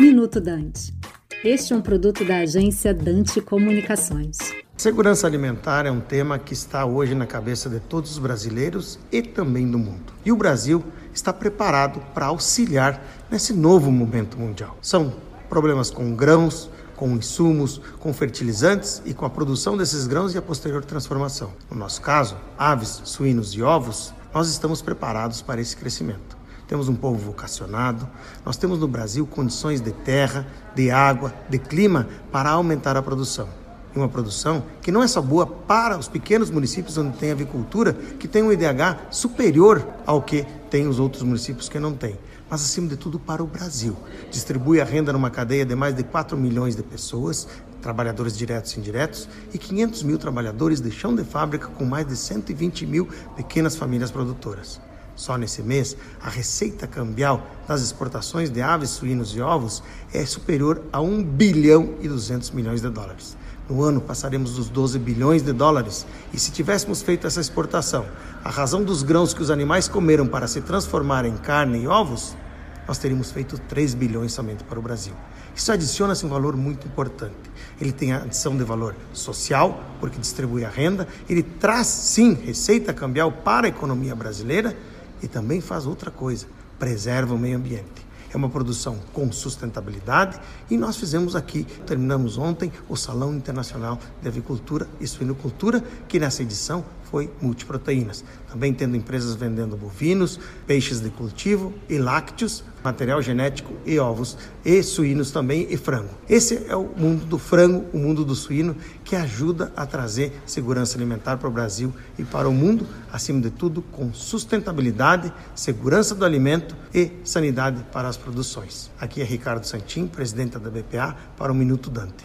Minuto Dante. Este é um produto da agência Dante Comunicações. Segurança alimentar é um tema que está hoje na cabeça de todos os brasileiros e também do mundo. E o Brasil está preparado para auxiliar nesse novo momento mundial. São problemas com grãos, com insumos, com fertilizantes e com a produção desses grãos e a posterior transformação. No nosso caso, aves, suínos e ovos, nós estamos preparados para esse crescimento temos um povo vocacionado, nós temos no Brasil condições de terra, de água, de clima para aumentar a produção. E uma produção que não é só boa para os pequenos municípios onde tem avicultura, que tem um IDH superior ao que tem os outros municípios que não têm, mas acima de tudo para o Brasil. Distribui a renda numa cadeia de mais de 4 milhões de pessoas, trabalhadores diretos e indiretos, e 500 mil trabalhadores de chão de fábrica com mais de 120 mil pequenas famílias produtoras. Só nesse mês, a receita cambial das exportações de aves, suínos e ovos é superior a 1 bilhão e 200 milhões de dólares. No ano passaremos dos 12 bilhões de dólares e se tivéssemos feito essa exportação, a razão dos grãos que os animais comeram para se transformar em carne e ovos, nós teríamos feito 3 bilhões somente para o Brasil. Isso adiciona-se um valor muito importante. Ele tem a adição de valor social, porque distribui a renda, ele traz sim receita cambial para a economia brasileira e também faz outra coisa: preserva o meio ambiente. É uma produção com sustentabilidade e nós fizemos aqui, terminamos ontem, o Salão Internacional de Avicultura e Suinocultura, que nessa edição foi multiproteínas. Também tendo empresas vendendo bovinos, peixes de cultivo e lácteos, material genético e ovos, e suínos também e frango. Esse é o mundo do frango, o mundo do suíno, que ajuda a trazer segurança alimentar para o Brasil e para o mundo, acima de tudo, com sustentabilidade, segurança do alimento e sanidade para as produções. Aqui é Ricardo Santin, presidente da BPA, para o Minuto Dante.